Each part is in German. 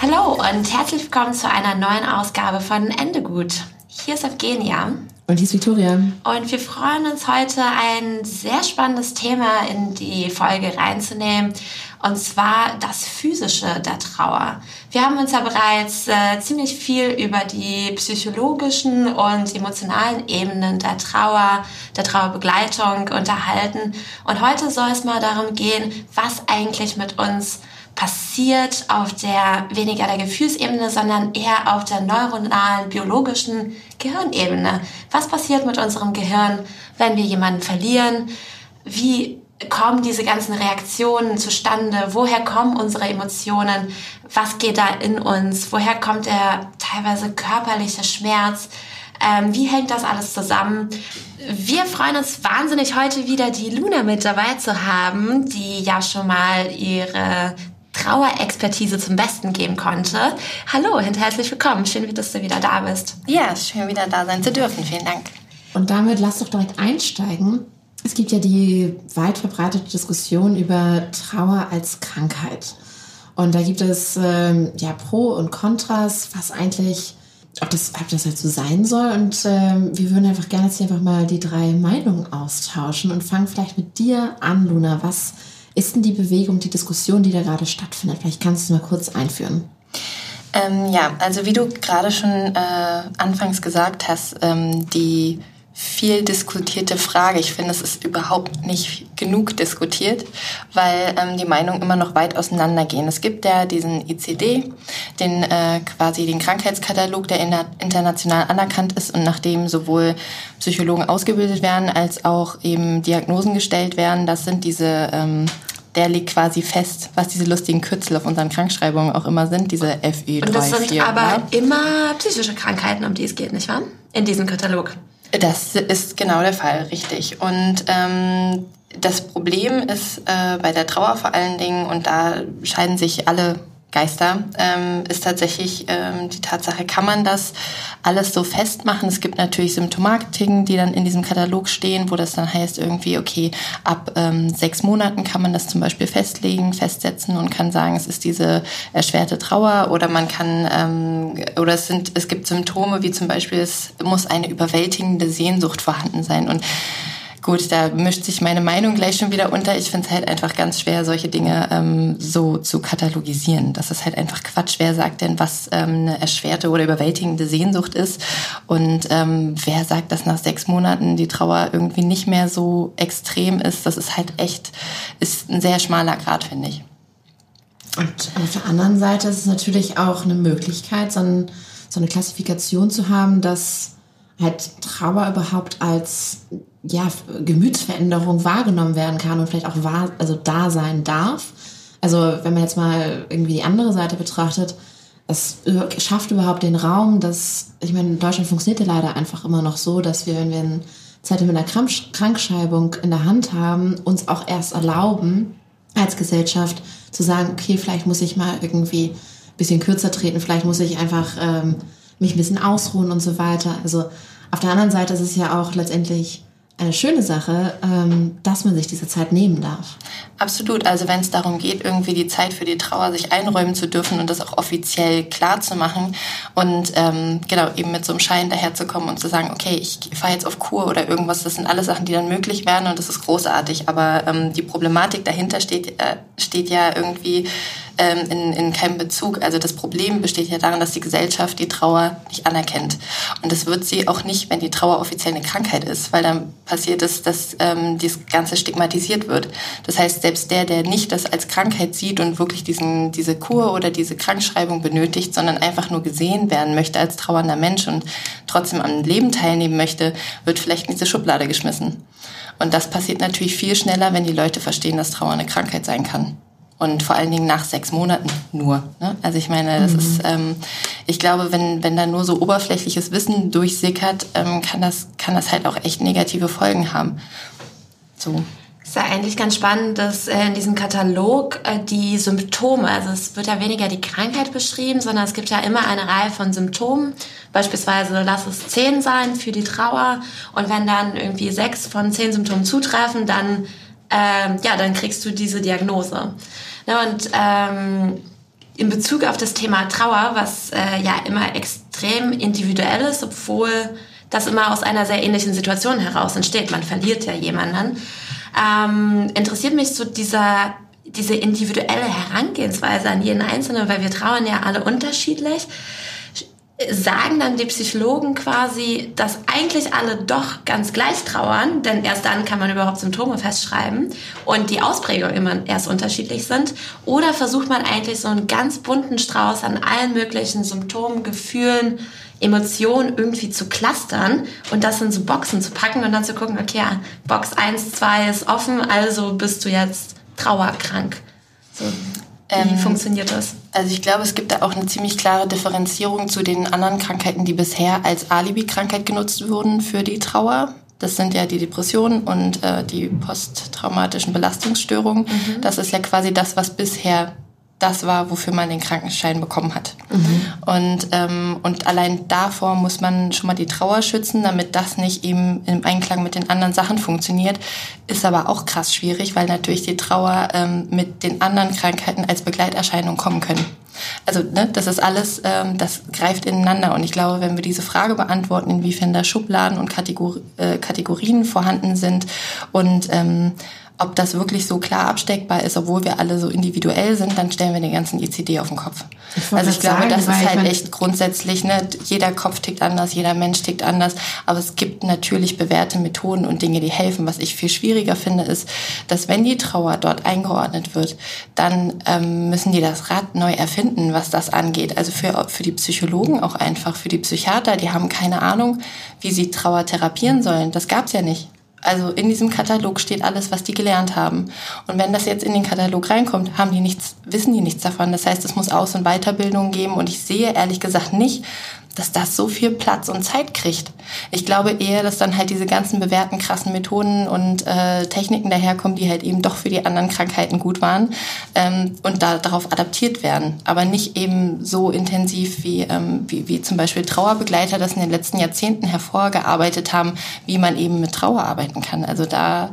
Hallo und herzlich willkommen zu einer neuen Ausgabe von Ende gut. Hier ist Evgenia. Und hier ist Victoria. Und wir freuen uns heute ein sehr spannendes Thema in die Folge reinzunehmen und zwar das Physische der Trauer. Wir haben uns ja bereits äh, ziemlich viel über die psychologischen und emotionalen Ebenen der Trauer, der Trauerbegleitung unterhalten. Und heute soll es mal darum gehen, was eigentlich mit uns passiert auf der weniger der Gefühlsebene, sondern eher auf der neuronalen, biologischen Gehirnebene. Was passiert mit unserem Gehirn, wenn wir jemanden verlieren? Wie kommen diese ganzen Reaktionen zustande? Woher kommen unsere Emotionen? Was geht da in uns? Woher kommt der teilweise körperliche Schmerz? Ähm, wie hängt das alles zusammen? Wir freuen uns wahnsinnig, heute wieder die Luna mit dabei zu haben, die ja schon mal ihre Trauerexpertise zum Besten geben konnte. Hallo und herzlich willkommen. Schön, dass du wieder da bist. Ja, schön wieder da sein zu dürfen. Vielen Dank. Und damit lass doch direkt einsteigen. Es gibt ja die weit verbreitete Diskussion über Trauer als Krankheit. Und da gibt es ähm, ja Pro und Kontras, was eigentlich, ob das, ob das halt so sein soll. Und ähm, wir würden einfach gerne jetzt hier einfach mal die drei Meinungen austauschen und fangen vielleicht mit dir an, Luna. Was ist denn die Bewegung, die Diskussion, die da gerade stattfindet? Vielleicht kannst du mal kurz einführen. Ähm, ja, also wie du gerade schon äh, anfangs gesagt hast, ähm, die viel diskutierte Frage. Ich finde, es ist überhaupt nicht genug diskutiert, weil ähm, die Meinungen immer noch weit auseinandergehen. Es gibt ja diesen ICD, den äh, quasi den Krankheitskatalog, der international anerkannt ist und nachdem sowohl Psychologen ausgebildet werden als auch eben Diagnosen gestellt werden. Das sind diese ähm, der liegt quasi fest, was diese lustigen Kürzel auf unseren Krankschreibungen auch immer sind, diese FI3, Und das sind 4, aber ja. immer psychische Krankheiten, um die es geht, nicht wahr? In diesem Katalog. Das ist genau der Fall, richtig. Und ähm, das Problem ist äh, bei der Trauer vor allen Dingen, und da scheiden sich alle Geister, ähm, ist tatsächlich ähm, die Tatsache, kann man das alles so festmachen? Es gibt natürlich Symptomatiken, die dann in diesem Katalog stehen, wo das dann heißt irgendwie, okay, ab ähm, sechs Monaten kann man das zum Beispiel festlegen, festsetzen und kann sagen, es ist diese erschwerte Trauer oder man kann, ähm, oder es sind, es gibt Symptome wie zum Beispiel, es muss eine überwältigende Sehnsucht vorhanden sein und Gut, da mischt sich meine Meinung gleich schon wieder unter. Ich finde es halt einfach ganz schwer, solche Dinge ähm, so zu katalogisieren. Das ist halt einfach Quatsch. Wer sagt denn, was ähm, eine erschwerte oder überwältigende Sehnsucht ist? Und ähm, wer sagt, dass nach sechs Monaten die Trauer irgendwie nicht mehr so extrem ist? Das ist halt echt, ist ein sehr schmaler Grad, finde ich. Und auf der anderen Seite ist es natürlich auch eine Möglichkeit, so, ein, so eine Klassifikation zu haben, dass halt Trauer überhaupt als ja, Gemütsveränderung wahrgenommen werden kann und vielleicht auch wahr, also da sein darf. Also wenn man jetzt mal irgendwie die andere Seite betrachtet, es schafft überhaupt den Raum, dass, ich meine, in Deutschland funktioniert ja leider einfach immer noch so, dass wir, wenn wir eine Zeit mit einer Krankschreibung in der Hand haben, uns auch erst erlauben, als Gesellschaft zu sagen, okay, vielleicht muss ich mal irgendwie ein bisschen kürzer treten, vielleicht muss ich einfach ähm, mich ein bisschen ausruhen und so weiter. Also auf der anderen Seite ist es ja auch letztendlich eine schöne Sache, ähm, dass man sich diese Zeit nehmen darf. Absolut. Also wenn es darum geht, irgendwie die Zeit für die Trauer sich einräumen zu dürfen und das auch offiziell klar zu machen und ähm, genau eben mit so einem Schein daherzukommen und zu sagen, okay, ich fahre jetzt auf Kur oder irgendwas, das sind alles Sachen, die dann möglich werden und das ist großartig. Aber ähm, die Problematik dahinter steht, äh, steht ja irgendwie ähm, in, in keinem Bezug. Also das Problem besteht ja darin, dass die Gesellschaft die Trauer nicht anerkennt. Und das wird sie auch nicht, wenn die Trauer offiziell eine Krankheit ist, weil dann passiert es, dass ähm, das Ganze stigmatisiert wird. Das heißt, selbst der, der nicht das als Krankheit sieht und wirklich diesen, diese Kur oder diese Krankschreibung benötigt, sondern einfach nur gesehen werden möchte als trauernder Mensch und trotzdem am Leben teilnehmen möchte, wird vielleicht in diese Schublade geschmissen. Und das passiert natürlich viel schneller, wenn die Leute verstehen, dass Trauer eine Krankheit sein kann und vor allen Dingen nach sechs Monaten nur. Ne? Also ich meine, das mhm. ist, ähm, ich glaube, wenn wenn da nur so oberflächliches Wissen durchsickert, ähm, kann das kann das halt auch echt negative Folgen haben. So. Es ist ja eigentlich ganz spannend, dass äh, in diesem Katalog äh, die Symptome, also es wird ja weniger die Krankheit beschrieben, sondern es gibt ja immer eine Reihe von Symptomen. Beispielsweise lass es zehn sein für die Trauer und wenn dann irgendwie sechs von zehn Symptomen zutreffen, dann ähm, ja, dann kriegst du diese Diagnose. Ne, und ähm, in Bezug auf das Thema Trauer, was äh, ja immer extrem individuell ist, obwohl das immer aus einer sehr ähnlichen Situation heraus entsteht. Man verliert ja jemanden. Ähm, interessiert mich so dieser, diese individuelle Herangehensweise an jeden Einzelnen, weil wir trauern ja alle unterschiedlich sagen dann die Psychologen quasi, dass eigentlich alle doch ganz gleich trauern, denn erst dann kann man überhaupt Symptome festschreiben und die Ausprägungen immer erst unterschiedlich sind. Oder versucht man eigentlich so einen ganz bunten Strauß an allen möglichen Symptomen, Gefühlen, Emotionen irgendwie zu clustern und das in so Boxen zu packen und dann zu gucken, okay, Box 1, 2 ist offen, also bist du jetzt trauerkrank. So. Wie ähm, funktioniert das? Also ich glaube, es gibt da auch eine ziemlich klare Differenzierung zu den anderen Krankheiten, die bisher als Alibi-Krankheit genutzt wurden für die Trauer. Das sind ja die Depressionen und äh, die posttraumatischen Belastungsstörungen. Mhm. Das ist ja quasi das, was bisher das war, wofür man den Krankenschein bekommen hat. Mhm. Und, ähm, und allein davor muss man schon mal die Trauer schützen, damit das nicht eben im Einklang mit den anderen Sachen funktioniert. Ist aber auch krass schwierig, weil natürlich die Trauer ähm, mit den anderen Krankheiten als Begleiterscheinung kommen können. Also ne, das ist alles, ähm, das greift ineinander. Und ich glaube, wenn wir diese Frage beantworten, inwiefern da Schubladen und Kategor äh, Kategorien vorhanden sind und ähm, ob das wirklich so klar absteckbar ist, obwohl wir alle so individuell sind, dann stellen wir den ganzen ICD auf den Kopf. Ich also ich glaube, sagen, das ist halt echt grundsätzlich, ne? jeder Kopf tickt anders, jeder Mensch tickt anders, aber es gibt natürlich bewährte Methoden und Dinge, die helfen. Was ich viel schwieriger finde, ist, dass wenn die Trauer dort eingeordnet wird, dann ähm, müssen die das Rad neu erfinden, was das angeht. Also für, für die Psychologen auch einfach, für die Psychiater, die haben keine Ahnung, wie sie Trauer therapieren sollen. Das gab's ja nicht. Also in diesem Katalog steht alles, was die gelernt haben. Und wenn das jetzt in den Katalog reinkommt, haben die nichts, wissen die nichts davon. Das heißt, es muss Aus- und Weiterbildung geben. Und ich sehe ehrlich gesagt nicht, dass das so viel Platz und Zeit kriegt. Ich glaube eher, dass dann halt diese ganzen bewährten krassen Methoden und äh, Techniken daherkommen, die halt eben doch für die anderen Krankheiten gut waren ähm, und da, darauf adaptiert werden. Aber nicht eben so intensiv wie, ähm, wie, wie zum Beispiel Trauerbegleiter das in den letzten Jahrzehnten hervorgearbeitet haben, wie man eben mit Trauer arbeiten kann. Also da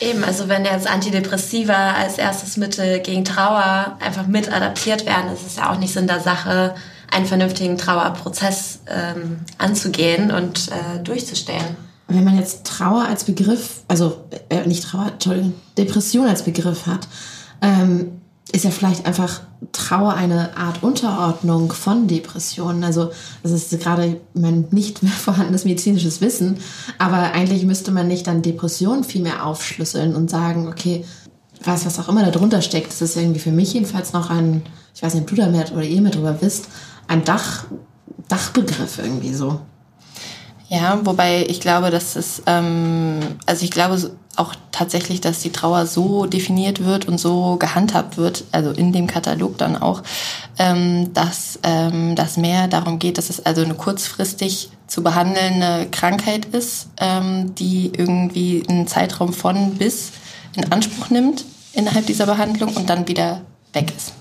Eben, also wenn jetzt Antidepressiva als erstes Mittel gegen Trauer einfach mit adaptiert werden, ist es ja auch nicht Sinn der Sache, einen vernünftigen Trauerprozess ähm, anzugehen und äh, durchzustellen. Wenn man jetzt Trauer als Begriff, also äh, nicht Trauer, Entschuldigung, Depression als Begriff hat, ähm, ist ja vielleicht einfach Trauer eine Art Unterordnung von Depressionen. Also das ist gerade mein nicht mehr vorhandenes medizinisches Wissen, aber eigentlich müsste man nicht dann Depressionen viel mehr aufschlüsseln und sagen, okay, was, was auch immer da drunter steckt, das ist irgendwie für mich jedenfalls noch ein, ich weiß nicht, ob du da mehr oder ihr mehr drüber wisst, ein Dach, Dachbegriff irgendwie so. Ja, wobei ich glaube, dass es, ähm, also ich glaube auch tatsächlich, dass die Trauer so definiert wird und so gehandhabt wird, also in dem Katalog dann auch, ähm, dass ähm, das mehr darum geht, dass es also eine kurzfristig zu behandelnde Krankheit ist, ähm, die irgendwie einen Zeitraum von bis in Anspruch nimmt innerhalb dieser Behandlung und dann wieder weg ist.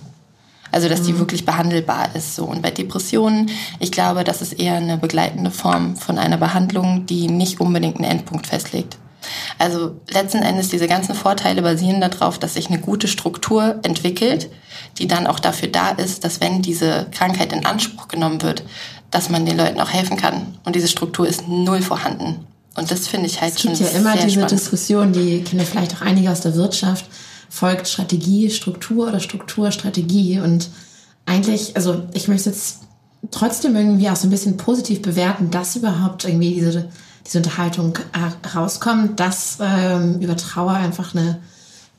Also, dass die mhm. wirklich behandelbar ist. So. Und bei Depressionen, ich glaube, das ist eher eine begleitende Form von einer Behandlung, die nicht unbedingt einen Endpunkt festlegt. Also letzten Endes diese ganzen Vorteile basieren darauf, dass sich eine gute Struktur entwickelt, die dann auch dafür da ist, dass wenn diese Krankheit in Anspruch genommen wird, dass man den Leuten auch helfen kann. Und diese Struktur ist null vorhanden. Und das finde ich halt schon Es gibt ja immer diese spannend. Diskussion, die kennen vielleicht auch einige aus der Wirtschaft, folgt Strategie, Struktur oder Struktur, Strategie. Und eigentlich, also ich möchte jetzt trotzdem irgendwie auch so ein bisschen positiv bewerten, dass überhaupt irgendwie diese diese Unterhaltung rauskommt, dass ähm, über Trauer einfach eine,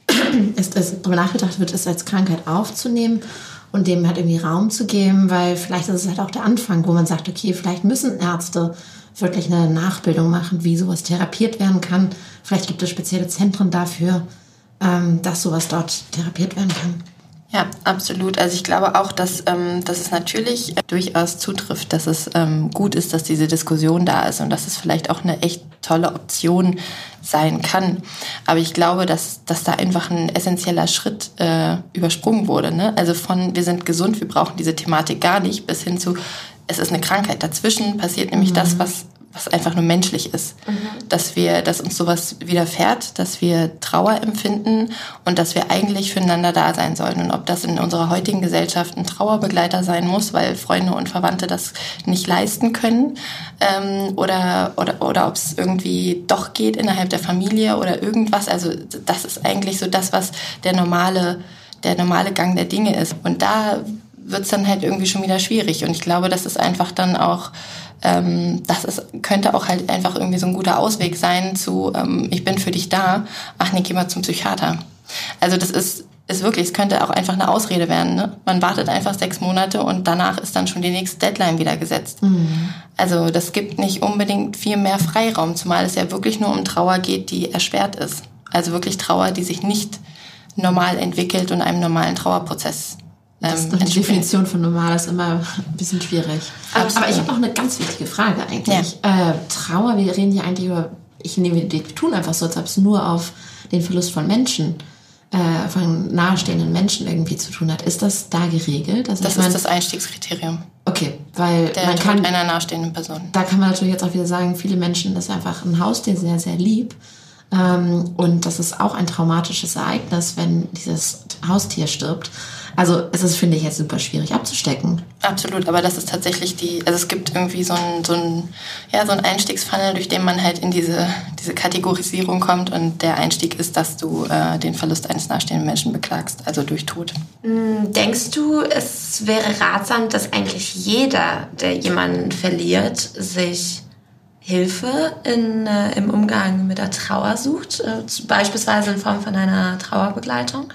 es, es darüber nachgedacht wird, es als Krankheit aufzunehmen und dem halt irgendwie Raum zu geben, weil vielleicht ist es halt auch der Anfang, wo man sagt, okay, vielleicht müssen Ärzte wirklich eine Nachbildung machen, wie sowas therapiert werden kann. Vielleicht gibt es spezielle Zentren dafür, ähm, dass sowas dort therapiert werden kann. Ja, absolut. Also ich glaube auch, dass, ähm, dass es natürlich äh, durchaus zutrifft, dass es ähm, gut ist, dass diese Diskussion da ist und dass es vielleicht auch eine echt tolle Option sein kann. Aber ich glaube, dass, dass da einfach ein essentieller Schritt äh, übersprungen wurde. Ne? Also von wir sind gesund, wir brauchen diese Thematik gar nicht, bis hin zu es ist eine Krankheit. Dazwischen passiert nämlich mhm. das, was was einfach nur menschlich ist. Mhm. Dass wir, dass uns sowas widerfährt, dass wir Trauer empfinden und dass wir eigentlich füreinander da sein sollen. Und ob das in unserer heutigen Gesellschaft ein Trauerbegleiter sein muss, weil Freunde und Verwandte das nicht leisten können, ähm, oder, oder, oder ob es irgendwie doch geht innerhalb der Familie oder irgendwas. Also das ist eigentlich so das, was der normale, der normale Gang der Dinge ist. Und da wird es dann halt irgendwie schon wieder schwierig. Und ich glaube, das ist einfach dann auch ähm, das ist, könnte auch halt einfach irgendwie so ein guter Ausweg sein zu, ähm, ich bin für dich da, ach nee, geh mal zum Psychiater. Also das ist, ist wirklich, es könnte auch einfach eine Ausrede werden. Ne? Man wartet einfach sechs Monate und danach ist dann schon die nächste Deadline wieder gesetzt. Mhm. Also das gibt nicht unbedingt viel mehr Freiraum, zumal es ja wirklich nur um Trauer geht, die erschwert ist. Also wirklich Trauer, die sich nicht normal entwickelt und einem normalen Trauerprozess ähm, die Definition von normal ist immer ein bisschen schwierig. Absolut. Aber ich habe noch eine ganz wichtige Frage eigentlich. Ja. Äh, Trauer, wir reden hier eigentlich über, ich nehme, wir tun einfach so, als ob es nur auf den Verlust von Menschen, äh, von nahestehenden Menschen irgendwie zu tun hat. Ist das da geregelt? Also das ist mein, das Einstiegskriterium. Okay, weil Der man kann einer nahestehenden Person. Da kann man natürlich jetzt auch wieder sagen, viele Menschen, das ist einfach ein Haustier sehr, sehr lieb. Ähm, und das ist auch ein traumatisches Ereignis, wenn dieses Haustier stirbt. Also es ist, finde ich, jetzt super schwierig abzustecken. Absolut, aber das ist tatsächlich die, also es gibt irgendwie so ein, so ein, ja, so ein Einstiegsfunnel, durch den man halt in diese, diese Kategorisierung kommt und der Einstieg ist, dass du äh, den Verlust eines nahestehenden Menschen beklagst, also durch Tod. Hm, denkst du, es wäre ratsam, dass eigentlich jeder, der jemanden verliert, sich Hilfe in, äh, im Umgang mit der Trauer sucht, äh, beispielsweise in Form von einer Trauerbegleitung?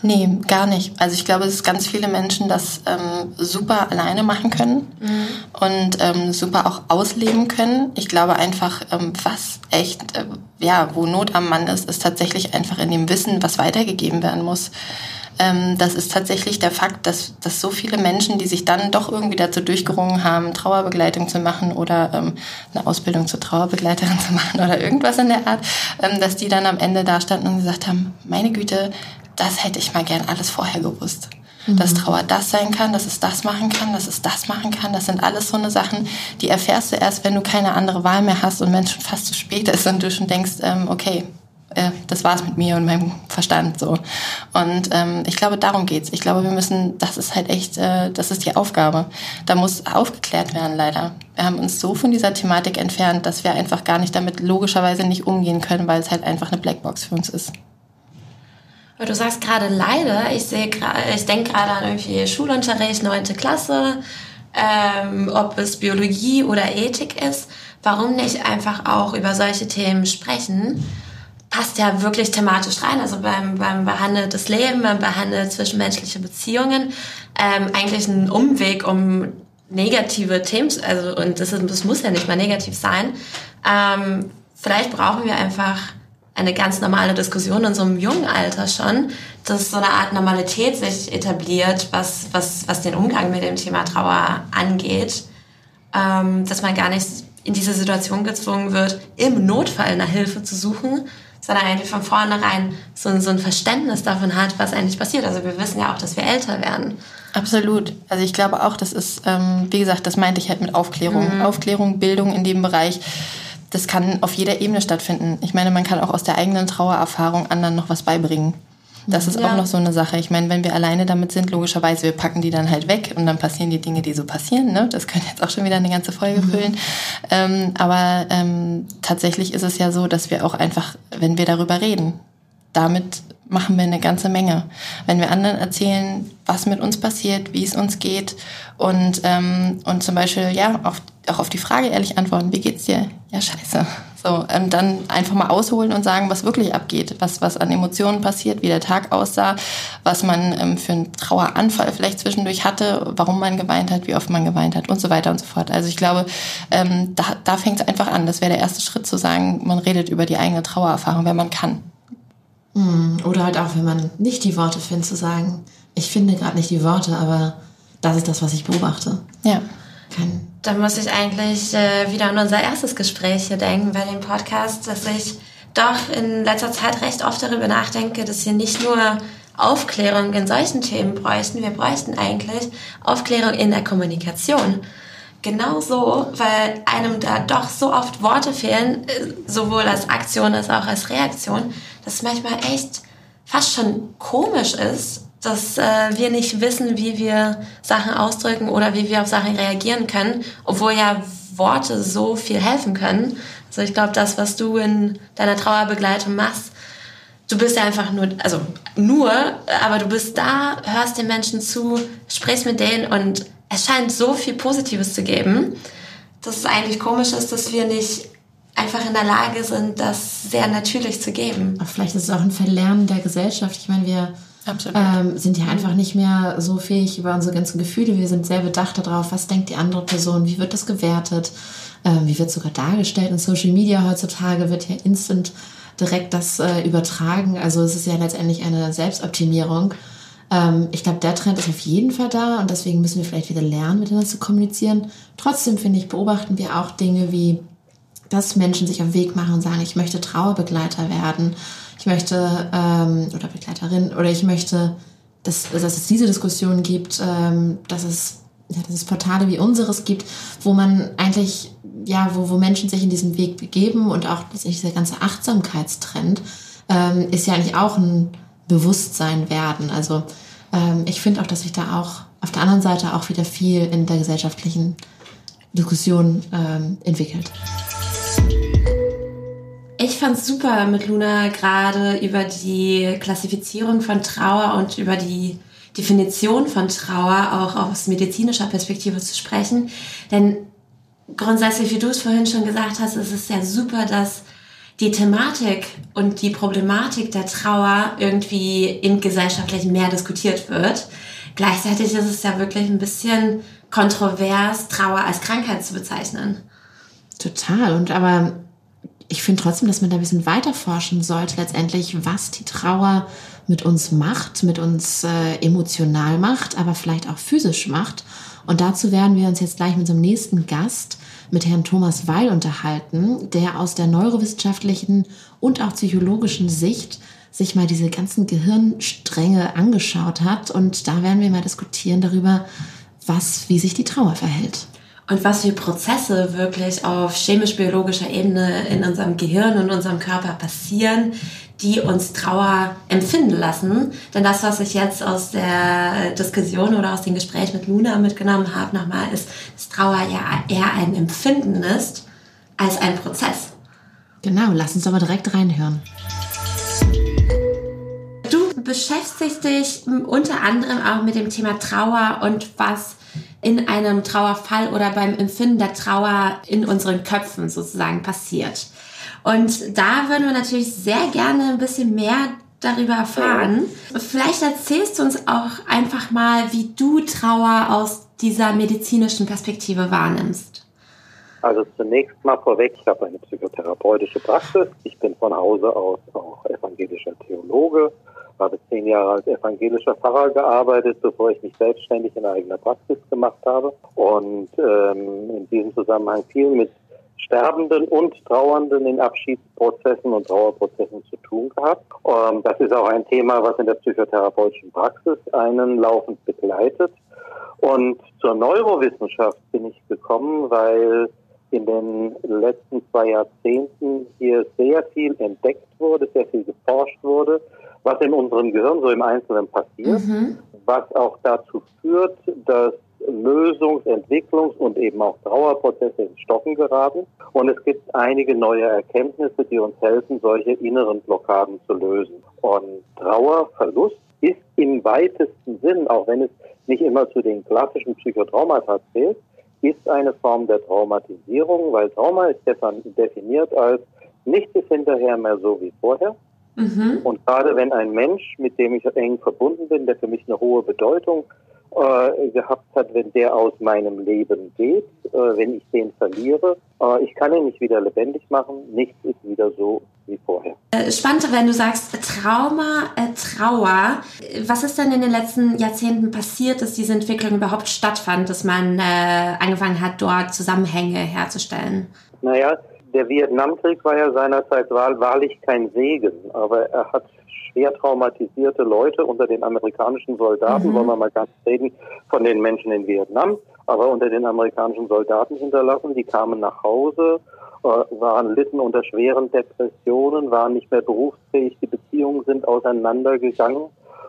Nee, gar nicht. Also ich glaube, dass ganz viele Menschen das ähm, super alleine machen können mhm. und ähm, super auch ausleben können. Ich glaube einfach, ähm, was echt, äh, ja, wo Not am Mann ist, ist tatsächlich einfach in dem Wissen, was weitergegeben werden muss. Ähm, das ist tatsächlich der Fakt, dass, dass so viele Menschen, die sich dann doch irgendwie dazu durchgerungen haben, Trauerbegleitung zu machen oder ähm, eine Ausbildung zur Trauerbegleiterin zu machen oder irgendwas in der Art, ähm, dass die dann am Ende da standen und gesagt haben, meine Güte, das hätte ich mal gern alles vorher gewusst. Mhm. Dass Trauer das sein kann, dass es das machen kann, dass es das machen kann. Das sind alles so eine Sachen, die erfährst du erst, wenn du keine andere Wahl mehr hast und wenn es schon fast zu spät ist und du schon denkst, ähm, okay, äh, das war's mit mir und meinem Verstand so. Und ähm, ich glaube, darum geht's. Ich glaube, wir müssen, das ist halt echt, äh, das ist die Aufgabe. Da muss aufgeklärt werden, leider. Wir haben uns so von dieser Thematik entfernt, dass wir einfach gar nicht damit logischerweise nicht umgehen können, weil es halt einfach eine Blackbox für uns ist. Du sagst gerade leider, ich sehe ich denke gerade an irgendwie Schulunterricht, neunte Klasse, ähm, ob es Biologie oder Ethik ist. Warum nicht einfach auch über solche Themen sprechen? Passt ja wirklich thematisch rein. Also beim, beim Behandeln des Lebens, beim Behandeln zwischenmenschliche Beziehungen, ähm, eigentlich ein Umweg um negative Themen, also und das, ist, das muss ja nicht mal negativ sein. Ähm, vielleicht brauchen wir einfach eine ganz normale Diskussion in so einem jungen Alter schon, dass so eine Art Normalität sich etabliert, was, was, was den Umgang mit dem Thema Trauer angeht, ähm, dass man gar nicht in diese Situation gezwungen wird, im Notfall nach Hilfe zu suchen, sondern eigentlich von vornherein so, so ein Verständnis davon hat, was eigentlich passiert. Also wir wissen ja auch, dass wir älter werden. Absolut. Also ich glaube auch, das ist, ähm, wie gesagt, das meinte ich halt mit Aufklärung. Mhm. Aufklärung, Bildung in dem Bereich, das kann auf jeder Ebene stattfinden. Ich meine, man kann auch aus der eigenen Trauererfahrung anderen noch was beibringen. Das ist ja. auch noch so eine Sache. Ich meine, wenn wir alleine damit sind, logischerweise, wir packen die dann halt weg und dann passieren die Dinge, die so passieren. Ne? Das könnte jetzt auch schon wieder eine ganze Folge mhm. füllen. Ähm, aber ähm, tatsächlich ist es ja so, dass wir auch einfach, wenn wir darüber reden, damit machen wir eine ganze Menge. Wenn wir anderen erzählen, was mit uns passiert, wie es uns geht und, ähm, und zum Beispiel ja auf, auch auf die Frage ehrlich antworten, wie geht's dir? Ja, scheiße. So, ähm, dann einfach mal ausholen und sagen, was wirklich abgeht, was, was an Emotionen passiert, wie der Tag aussah, was man ähm, für einen Traueranfall vielleicht zwischendurch hatte, warum man geweint hat, wie oft man geweint hat und so weiter und so fort. Also ich glaube, ähm, da, da fängt es einfach an. Das wäre der erste Schritt zu sagen, man redet über die eigene Trauererfahrung, wenn man kann. Hm, oder halt auch, wenn man nicht die Worte findet, zu sagen, ich finde gerade nicht die Worte, aber das ist das, was ich beobachte. Ja. Da muss ich eigentlich äh, wieder an unser erstes Gespräch hier denken bei dem Podcast, dass ich doch in letzter Zeit recht oft darüber nachdenke, dass wir nicht nur Aufklärung in solchen Themen bräuchten, wir bräuchten eigentlich Aufklärung in der Kommunikation. Genauso, weil einem da doch so oft Worte fehlen, äh, sowohl als Aktion als auch als Reaktion, dass es manchmal echt fast schon komisch ist, dass äh, wir nicht wissen, wie wir Sachen ausdrücken oder wie wir auf Sachen reagieren können, obwohl ja Worte so viel helfen können. Also ich glaube, das, was du in deiner Trauerbegleitung machst, du bist ja einfach nur, also nur, aber du bist da, hörst den Menschen zu, sprichst mit denen und es scheint so viel Positives zu geben, dass es eigentlich komisch ist, dass wir nicht einfach in der Lage sind, das sehr natürlich zu geben. Vielleicht ist es auch ein Verlernen der Gesellschaft. Ich meine, wir ähm, sind ja einfach nicht mehr so fähig über unsere ganzen Gefühle. Wir sind sehr bedacht darauf, was denkt die andere Person, wie wird das gewertet, ähm, wie wird sogar dargestellt. In Social Media heutzutage wird ja instant direkt das äh, übertragen. Also es ist ja letztendlich eine Selbstoptimierung. Ähm, ich glaube, der Trend ist auf jeden Fall da und deswegen müssen wir vielleicht wieder lernen, miteinander zu kommunizieren. Trotzdem finde ich, beobachten wir auch Dinge wie, dass Menschen sich auf den Weg machen und sagen, ich möchte Trauerbegleiter werden ich möchte, ähm, oder Begleiterin, oder ich möchte, dass, dass es diese Diskussion gibt, ähm, dass es ja, dass es Portale wie unseres gibt, wo man eigentlich, ja, wo, wo Menschen sich in diesen Weg begeben und auch dieser ganze Achtsamkeitstrend ähm, ist ja eigentlich auch ein Bewusstsein werden. Also ähm, ich finde auch, dass sich da auch auf der anderen Seite auch wieder viel in der gesellschaftlichen Diskussion ähm, entwickelt. Ich fand es super, mit Luna gerade über die Klassifizierung von Trauer und über die Definition von Trauer auch aus medizinischer Perspektive zu sprechen. Denn grundsätzlich, wie du es vorhin schon gesagt hast, ist es ja super, dass die Thematik und die Problematik der Trauer irgendwie im Gesellschaftlichen mehr diskutiert wird. Gleichzeitig ist es ja wirklich ein bisschen kontrovers, Trauer als Krankheit zu bezeichnen. Total. Und aber ich finde trotzdem, dass man da ein bisschen weiter forschen sollte, letztendlich, was die Trauer mit uns macht, mit uns äh, emotional macht, aber vielleicht auch physisch macht. Und dazu werden wir uns jetzt gleich mit unserem nächsten Gast, mit Herrn Thomas Weil unterhalten, der aus der neurowissenschaftlichen und auch psychologischen Sicht sich mal diese ganzen Gehirnstränge angeschaut hat. Und da werden wir mal diskutieren darüber, was, wie sich die Trauer verhält und was für Prozesse wirklich auf chemisch-biologischer Ebene in unserem Gehirn und unserem Körper passieren, die uns Trauer empfinden lassen. Denn das, was ich jetzt aus der Diskussion oder aus dem Gespräch mit Luna mitgenommen habe, nochmal, ist, dass Trauer ja eher ein Empfinden ist als ein Prozess. Genau, lass uns aber direkt reinhören. Du beschäftigst dich unter anderem auch mit dem Thema Trauer und was in einem Trauerfall oder beim Empfinden der Trauer in unseren Köpfen sozusagen passiert. Und da würden wir natürlich sehr gerne ein bisschen mehr darüber erfahren. Vielleicht erzählst du uns auch einfach mal, wie du Trauer aus dieser medizinischen Perspektive wahrnimmst. Also zunächst mal vorweg, ich habe eine psychotherapeutische Praxis. Ich bin von Hause aus auch evangelischer Theologe habe zehn Jahre als evangelischer Pfarrer gearbeitet, bevor ich mich selbstständig in eigener Praxis gemacht habe und ähm, in diesem Zusammenhang viel mit Sterbenden und Trauernden in Abschiedsprozessen und Trauerprozessen zu tun gehabt. Ähm, das ist auch ein Thema, was in der psychotherapeutischen Praxis einen laufend begleitet. Und zur Neurowissenschaft bin ich gekommen, weil in den letzten zwei Jahrzehnten hier sehr viel entdeckt wurde, sehr viel geforscht wurde, was in unserem Gehirn so im Einzelnen passiert, mhm. was auch dazu führt, dass Lösungs-, Entwicklungs- und eben auch Trauerprozesse ins Stocken geraten. Und es gibt einige neue Erkenntnisse, die uns helfen, solche inneren Blockaden zu lösen. Und Trauerverlust ist im weitesten Sinn, auch wenn es nicht immer zu den klassischen Psychotraumata zählt, ist eine Form der Traumatisierung, weil Trauma ist definiert als nichts ist hinterher mehr so wie vorher. Mhm. Und gerade wenn ein Mensch, mit dem ich eng verbunden bin, der für mich eine hohe Bedeutung äh, gehabt hat, wenn der aus meinem Leben geht, äh, wenn ich den verliere. Äh, ich kann ihn nicht wieder lebendig machen. Nichts ist wieder so wie vorher. Äh, spannend, wenn du sagst Trauma, äh, Trauer. Was ist denn in den letzten Jahrzehnten passiert, dass diese Entwicklung überhaupt stattfand, dass man äh, angefangen hat, dort Zusammenhänge herzustellen? Naja, der Vietnamkrieg war ja seinerzeit wahrlich kein Segen, aber er hat schwer traumatisierte Leute unter den amerikanischen Soldaten, mhm. wollen wir mal ganz reden von den Menschen in Vietnam, aber unter den amerikanischen Soldaten hinterlassen. Die kamen nach Hause, äh, waren litten unter schweren Depressionen, waren nicht mehr berufsfähig, die Beziehungen sind auseinandergegangen.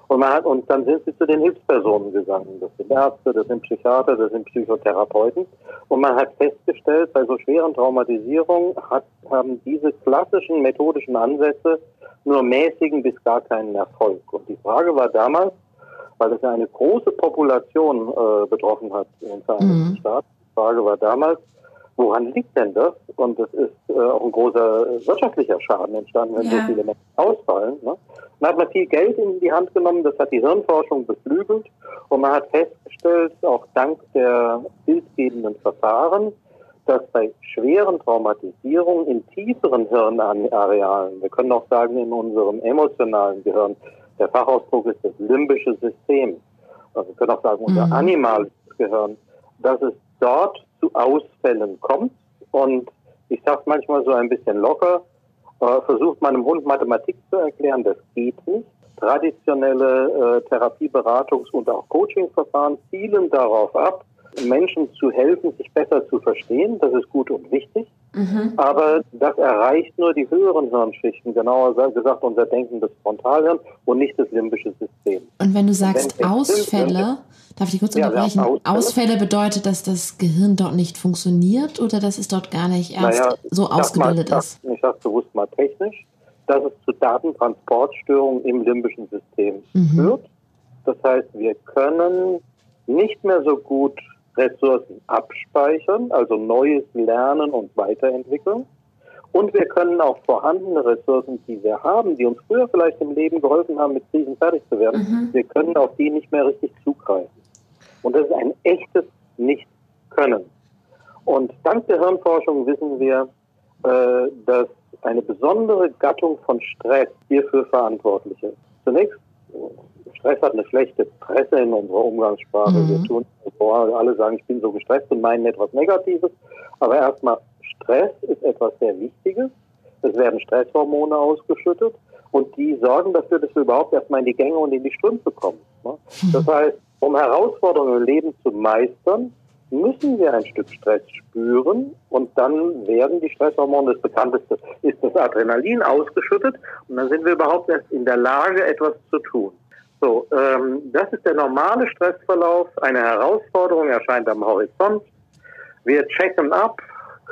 Und, man hat, und dann sind sie zu den Hilfspersonen gegangen. Das sind Ärzte, das sind Psychiater, das sind Psychotherapeuten. Und man hat festgestellt, bei so schweren Traumatisierungen hat, haben diese klassischen methodischen Ansätze nur mäßigen bis gar keinen Erfolg. Und die Frage war damals, weil es ja eine große Population äh, betroffen hat in den Vereinigten mhm. Staaten, die Frage war damals, woran liegt denn das? Und es ist äh, auch ein großer wirtschaftlicher Schaden entstanden, wenn ja. so viele Menschen ausfallen. Ne? Dann hat man viel Geld in die Hand genommen, das hat die Hirnforschung beflügelt und man hat festgestellt, auch dank der bildgebenden Verfahren, dass bei schweren Traumatisierungen in tieferen Hirnarealen, wir können auch sagen in unserem emotionalen Gehirn, der Fachausdruck ist das limbische System, also wir können auch sagen unser mhm. animales Gehirn, dass es dort zu Ausfällen kommt und ich sage manchmal so ein bisschen locker, äh, versucht meinem Hund Mathematik zu erklären, das geht nicht. Traditionelle äh, Therapieberatungs- und auch Coachingverfahren zielen darauf ab, Menschen zu helfen, sich besser zu verstehen. Das ist gut und wichtig. Mhm. Aber das erreicht nur die höheren Hirnschichten, genauer gesagt unser denkendes Frontalhirn und nicht das limbische System. Und wenn du sagst wenn Ausfälle, darf ich kurz unterbrechen? Ja, Ausfälle. Ausfälle. bedeutet, dass das Gehirn dort nicht funktioniert oder dass es dort gar nicht erst naja, so ausgebildet mal, ist? Ich sage bewusst mal technisch, dass es zu Datentransportstörungen im limbischen System mhm. führt. Das heißt, wir können nicht mehr so gut Ressourcen abspeichern, also Neues lernen und weiterentwickeln. Und wir können auch vorhandene Ressourcen, die wir haben, die uns früher vielleicht im Leben geholfen haben, mit Krisen fertig zu werden, mhm. wir können auf die nicht mehr richtig zugreifen. Und das ist ein echtes Nicht-Können. Und dank der Hirnforschung wissen wir, äh, dass eine besondere Gattung von Stress hierfür verantwortlich ist. Zunächst Stress hat eine schlechte Presse in unserer Umgangssprache. Mhm. Wir tun vor, alle sagen, ich bin so gestresst und meinen etwas Negatives. Aber erstmal, Stress ist etwas sehr Wichtiges. Es werden Stresshormone ausgeschüttet und die sorgen dafür, dass wir überhaupt erstmal in die Gänge und in die Strümpfe kommen. Ne? Mhm. Das heißt, um Herausforderungen im Leben zu meistern, müssen wir ein Stück Stress spüren und dann werden die Stresshormone, das bekannteste ist das Adrenalin, ausgeschüttet und dann sind wir überhaupt erst in der Lage, etwas zu tun. So, ähm, das ist der normale Stressverlauf. Eine Herausforderung erscheint am Horizont. Wir checken ab,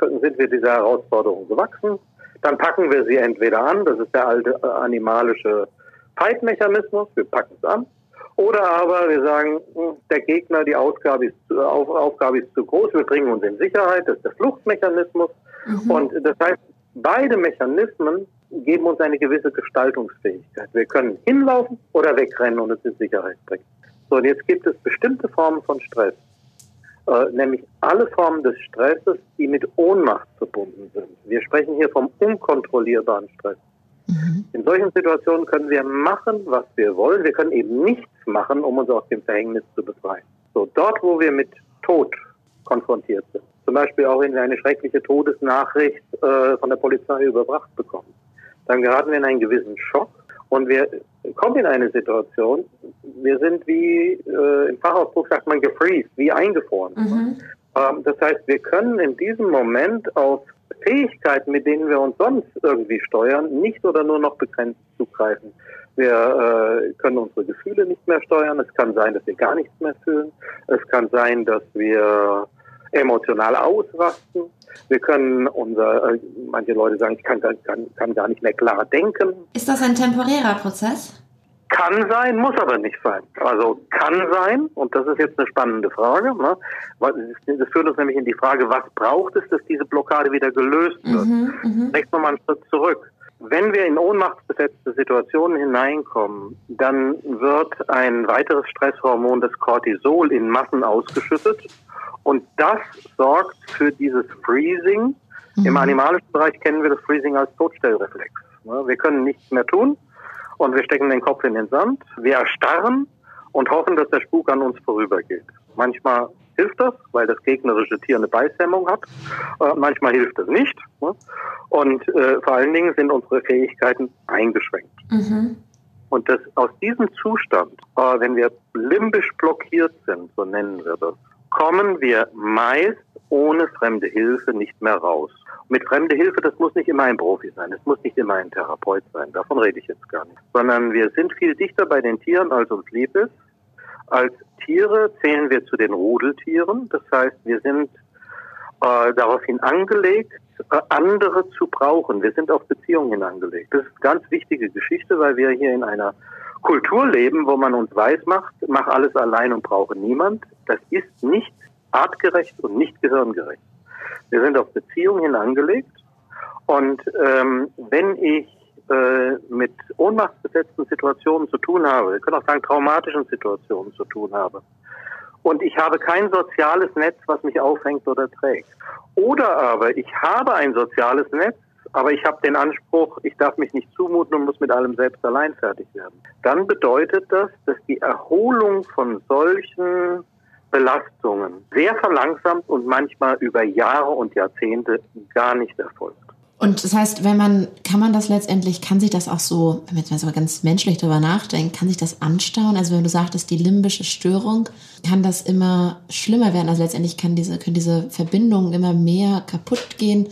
sind wir dieser Herausforderung gewachsen. Dann packen wir sie entweder an, das ist der alte äh, animalische Fight-Mechanismus, wir packen es an. Oder aber wir sagen, hm, der Gegner, die Ausgabe ist, Auf, Aufgabe ist zu groß, wir bringen uns in Sicherheit, das ist der Fluchtmechanismus. Mhm. Und das heißt, beide Mechanismen geben uns eine gewisse Gestaltungsfähigkeit. Wir können hinlaufen oder wegrennen und es in Sicherheit bringen. So, und jetzt gibt es bestimmte Formen von Stress, äh, nämlich alle Formen des Stresses, die mit Ohnmacht verbunden sind. Wir sprechen hier vom unkontrollierbaren Stress. Mhm. In solchen Situationen können wir machen, was wir wollen. Wir können eben nichts machen, um uns aus dem Verhängnis zu befreien. So, dort, wo wir mit Tod konfrontiert sind, zum Beispiel auch wenn wir eine schreckliche Todesnachricht äh, von der Polizei überbracht bekommen, dann geraten wir in einen gewissen Schock und wir kommen in eine Situation, wir sind wie, äh, im Fachausdruck sagt man gefreezed, wie eingefroren. Mhm. Ähm, das heißt, wir können in diesem Moment auf Fähigkeiten, mit denen wir uns sonst irgendwie steuern, nicht oder nur noch begrenzt zugreifen. Wir äh, können unsere Gefühle nicht mehr steuern. Es kann sein, dass wir gar nichts mehr fühlen. Es kann sein, dass wir emotional ausrasten. Wir können unser, äh, manche Leute sagen, ich kann, kann, kann gar nicht mehr klar denken. Ist das ein temporärer Prozess? Kann sein, muss aber nicht sein. Also kann sein, und das ist jetzt eine spannende Frage. Ne? Das führt uns nämlich in die Frage, was braucht es, dass diese Blockade wieder gelöst wird? Mhm, mh. Nächstes Mal einen Schritt zurück. Wenn wir in ohnmachtsbesetzte Situationen hineinkommen, dann wird ein weiteres Stresshormon, das Cortisol, in Massen ausgeschüttet. Und das sorgt für dieses Freezing. Mhm. Im animalischen Bereich kennen wir das Freezing als Todstellreflex. Wir können nichts mehr tun und wir stecken den Kopf in den Sand. Wir erstarren und hoffen, dass der Spuk an uns vorübergeht. Manchmal hilft das, weil das gegnerische Tier eine Beißhemmung hat. Äh, manchmal hilft es nicht. Ne? Und äh, vor allen Dingen sind unsere Fähigkeiten eingeschränkt. Mhm. Und das, aus diesem Zustand, äh, wenn wir limbisch blockiert sind, so nennen wir das, kommen wir meist ohne fremde Hilfe nicht mehr raus. Mit fremde Hilfe, das muss nicht immer ein Profi sein, es muss nicht immer ein Therapeut sein, davon rede ich jetzt gar nicht. Sondern wir sind viel dichter bei den Tieren, als uns lieb ist. Als Tiere zählen wir zu den Rudeltieren, das heißt, wir sind äh, daraufhin angelegt, äh, andere zu brauchen. Wir sind auf Beziehungen angelegt. Das ist eine ganz wichtige Geschichte, weil wir hier in einer Kultur leben, wo man uns weiß macht, mach alles allein und brauche niemand. Das ist nicht artgerecht und nicht gehirngerecht. Wir sind auf Beziehungen hin angelegt. Und ähm, wenn ich äh, mit ohnmachtsbesetzten Situationen zu tun habe, wir können auch sagen traumatischen Situationen zu tun habe, und ich habe kein soziales Netz, was mich aufhängt oder trägt. Oder aber ich habe ein soziales Netz, aber ich habe den Anspruch, ich darf mich nicht zumuten und muss mit allem selbst allein fertig werden. Dann bedeutet das, dass die Erholung von solchen Belastungen sehr verlangsamt und manchmal über Jahre und Jahrzehnte gar nicht erfolgt. Und das heißt, wenn man, kann man das letztendlich, kann sich das auch so, wenn man jetzt mal ganz menschlich darüber nachdenkt, kann sich das anstauen? Also wenn du sagtest, die limbische Störung, kann das immer schlimmer werden? Also letztendlich kann diese, können diese Verbindungen immer mehr kaputt gehen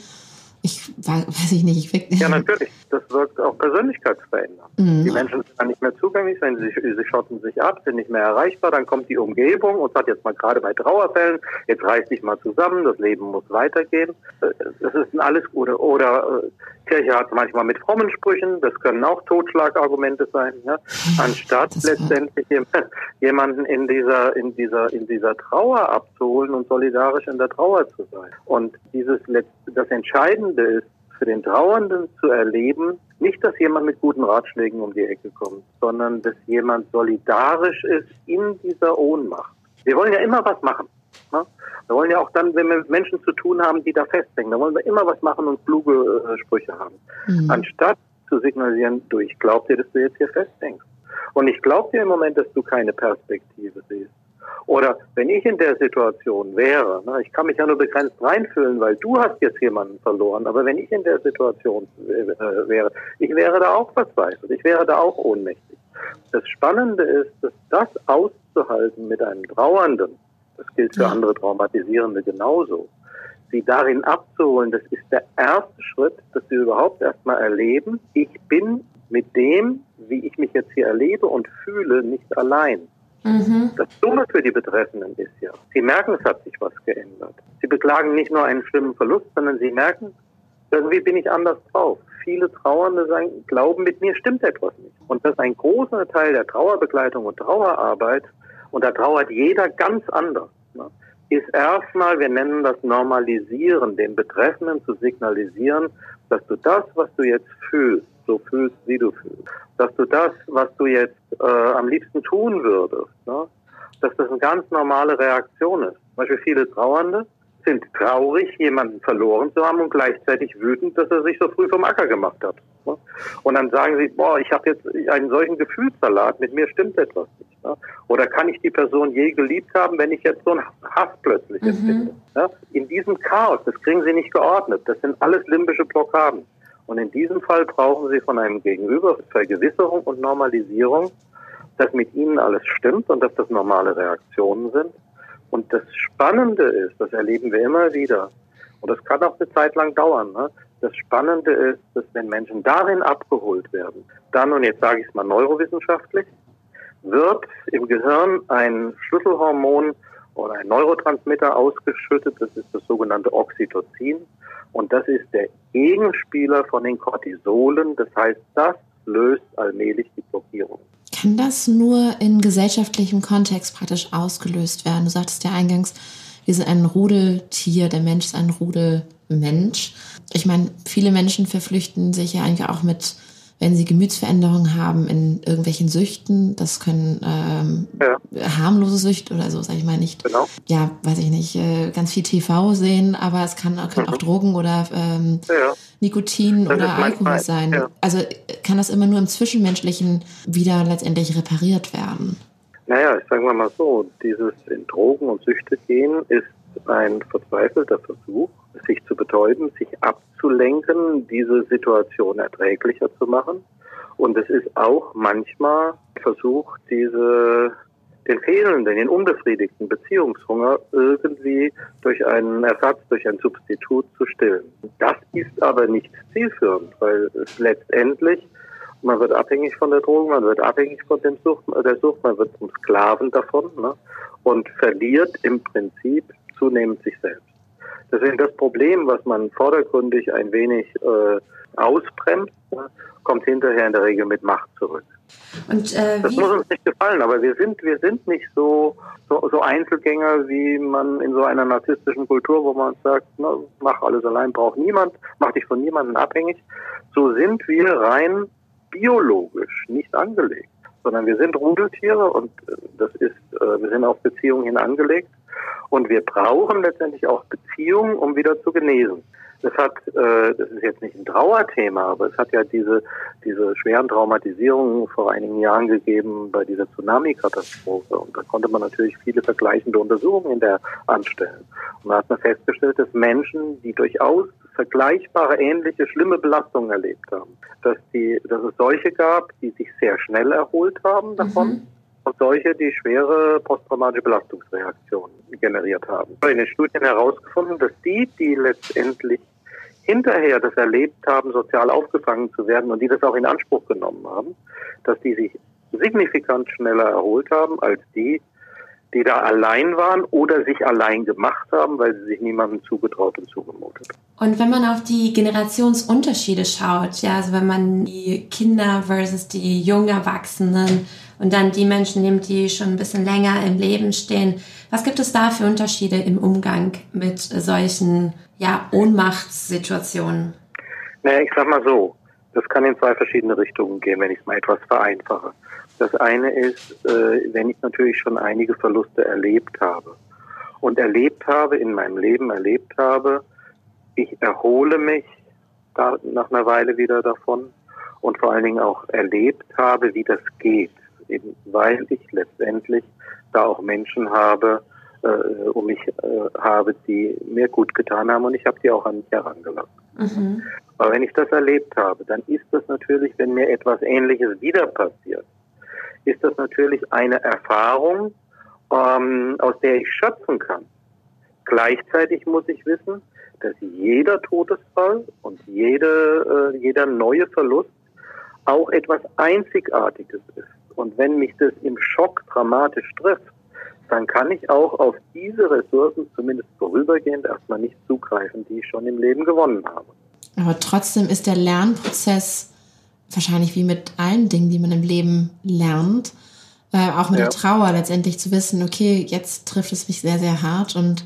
ich weiß ich nicht. Ich ja, natürlich. Das wirkt auch persönlichkeitsverändernd. Mhm. Die Menschen sind dann nicht mehr zugänglich, wenn sie, sie schotten sich ab, sind nicht mehr erreichbar, dann kommt die Umgebung und sagt jetzt mal gerade bei Trauerfällen, jetzt reiß dich mal zusammen, das Leben muss weitergehen. Das ist alles Gute. Oder äh, Kirche hat manchmal mit frommen Sprüchen, das können auch Totschlagargumente sein, ne? anstatt letztendlich jemanden in dieser, in dieser, in dieser Trauer abzuholen und solidarisch in der Trauer zu sein. Und dieses, das Entscheidende ist, für den Trauernden zu erleben, nicht, dass jemand mit guten Ratschlägen um die Ecke kommt, sondern dass jemand solidarisch ist in dieser Ohnmacht. Wir wollen ja immer was machen. Ne? Wir wollen ja auch dann, wenn wir mit Menschen zu tun haben, die da festhängen, da wollen wir immer was machen und kluge äh, Sprüche haben. Mhm. Anstatt zu signalisieren, du, ich glaube dir, dass du jetzt hier festhängst. Und ich glaube dir im Moment, dass du keine Perspektive siehst. Oder wenn ich in der Situation wäre, ne, ich kann mich ja nur begrenzt reinfühlen, weil du hast jetzt jemanden verloren, aber wenn ich in der Situation äh, wäre, ich wäre da auch verzweifelt, ich wäre da auch ohnmächtig. Das Spannende ist, dass das auszuhalten mit einem Trauernden, das gilt für andere Traumatisierende genauso, sie darin abzuholen, das ist der erste Schritt, dass sie überhaupt erstmal erleben, ich bin mit dem, wie ich mich jetzt hier erlebe und fühle, nicht allein. Mhm. Das Dumme für die Betreffenden ist ja, sie merken, es hat sich was geändert. Sie beklagen nicht nur einen schlimmen Verlust, sondern sie merken, irgendwie bin ich anders drauf. Viele Trauernde sagen, glauben, mit mir stimmt etwas nicht. Und das ist ein großer Teil der Trauerbegleitung und Trauerarbeit. Und da trauert jeder ganz anders. Ne? Ist erstmal, wir nennen das Normalisieren, den Betreffenden zu signalisieren, dass du das, was du jetzt fühlst, so fühlst, wie du fühlst. Dass du das, was du jetzt äh, am liebsten tun würdest, ne? dass das eine ganz normale Reaktion ist. Zum Beispiel viele Trauernde sind traurig, jemanden verloren zu haben und gleichzeitig wütend, dass er sich so früh vom Acker gemacht hat. Ne? Und dann sagen sie, boah, ich habe jetzt einen solchen Gefühlssalat, mit mir stimmt etwas nicht. Oder kann ich die Person je geliebt haben, wenn ich jetzt so einen Hass plötzlich mhm. empfinde? Ja? In diesem Chaos, das kriegen Sie nicht geordnet. Das sind alles limbische Blockaden. Und in diesem Fall brauchen Sie von einem Gegenüber Vergewisserung und Normalisierung, dass mit Ihnen alles stimmt und dass das normale Reaktionen sind. Und das Spannende ist, das erleben wir immer wieder, und das kann auch eine Zeit lang dauern, ne? das Spannende ist, dass wenn Menschen darin abgeholt werden, dann, und jetzt sage ich es mal neurowissenschaftlich, wird im Gehirn ein Schlüsselhormon oder ein Neurotransmitter ausgeschüttet, das ist das sogenannte Oxytocin. Und das ist der Gegenspieler von den Cortisolen. Das heißt, das löst allmählich die Blockierung. Kann das nur in gesellschaftlichem Kontext praktisch ausgelöst werden? Du sagtest ja eingangs, wir sind ein Rudeltier, der Mensch ist ein Rudelmensch. Ich meine, viele Menschen verflüchten sich ja eigentlich auch mit wenn sie Gemütsveränderungen haben in irgendwelchen Süchten, das können ähm, ja. harmlose Süchte oder so, sage ich mal nicht. Genau. Ja, weiß ich nicht, äh, ganz viel TV sehen, aber es kann, können mhm. auch Drogen oder ähm, ja. Nikotin das oder Alkohol sein. Ja. Also kann das immer nur im Zwischenmenschlichen wieder letztendlich repariert werden? Naja, ich sage mal so, dieses in Drogen und Süchte gehen ist ein verzweifelter Versuch, sich zu betäuben, sich abzulenken, diese Situation erträglicher zu machen. Und es ist auch manchmal Versuch, diese, den fehlenden, den unbefriedigten Beziehungshunger irgendwie durch einen Ersatz, durch ein Substitut zu stillen. Das ist aber nicht zielführend, weil es letztendlich man wird abhängig von der Droge, man wird abhängig von dem Sucht, der Sucht, man wird zum Sklaven davon ne? und verliert im Prinzip zunehmend sich selbst. Deswegen das Problem, was man vordergründig ein wenig äh, ausbremst, kommt hinterher in der Regel mit Macht zurück. Und, äh, das muss uns nicht gefallen, aber wir sind, wir sind nicht so, so, so Einzelgänger, wie man in so einer narzisstischen Kultur, wo man sagt, na, mach alles allein, braucht niemand, mach dich von niemandem abhängig. So sind wir rein biologisch nicht angelegt, sondern wir sind Rudeltiere und äh, das ist, äh, wir sind auf Beziehungen hin angelegt. Und wir brauchen letztendlich auch Beziehungen, um wieder zu genesen. Das hat, äh, das ist jetzt nicht ein Trauerthema, aber es hat ja diese, diese schweren Traumatisierungen vor einigen Jahren gegeben bei dieser Tsunami-Katastrophe. Und da konnte man natürlich viele vergleichende Untersuchungen in der anstellen. Und da hat man festgestellt, dass Menschen, die durchaus vergleichbare, ähnliche, schlimme Belastungen erlebt haben, dass die, dass es solche gab, die sich sehr schnell erholt haben davon. Mhm und solche, die schwere posttraumatische Belastungsreaktionen generiert haben. In den Studien herausgefunden, dass die, die letztendlich hinterher das erlebt haben, sozial aufgefangen zu werden und die das auch in Anspruch genommen haben, dass die sich signifikant schneller erholt haben als die, die da allein waren oder sich allein gemacht haben, weil sie sich niemandem zugetraut und zugemutet. Und wenn man auf die Generationsunterschiede schaut, ja, also wenn man die Kinder versus die jungen Erwachsenen und dann die Menschen nimmt, die schon ein bisschen länger im Leben stehen, was gibt es da für Unterschiede im Umgang mit solchen ja, Ohnmachtssituationen? Naja, ich sag mal so, das kann in zwei verschiedene Richtungen gehen, wenn ich es mal etwas vereinfache. Das eine ist, äh, wenn ich natürlich schon einige Verluste erlebt habe und erlebt habe, in meinem Leben erlebt habe, ich erhole mich da nach einer Weile wieder davon und vor allen Dingen auch erlebt habe, wie das geht, eben weil ich letztendlich da auch Menschen habe, äh, um mich äh, habe, die mir gut getan haben und ich habe die auch an mich herangelassen. Mhm. Aber wenn ich das erlebt habe, dann ist das natürlich, wenn mir etwas Ähnliches wieder passiert, ist das natürlich eine Erfahrung, ähm, aus der ich schöpfen kann. Gleichzeitig muss ich wissen, dass jeder Todesfall und jede, äh, jeder neue Verlust auch etwas Einzigartiges ist. Und wenn mich das im Schock dramatisch trifft, dann kann ich auch auf diese Ressourcen zumindest vorübergehend erstmal nicht zugreifen, die ich schon im Leben gewonnen habe. Aber trotzdem ist der Lernprozess wahrscheinlich wie mit allen Dingen, die man im Leben lernt, äh, auch mit ja. der Trauer letztendlich zu wissen, okay, jetzt trifft es mich sehr, sehr hart und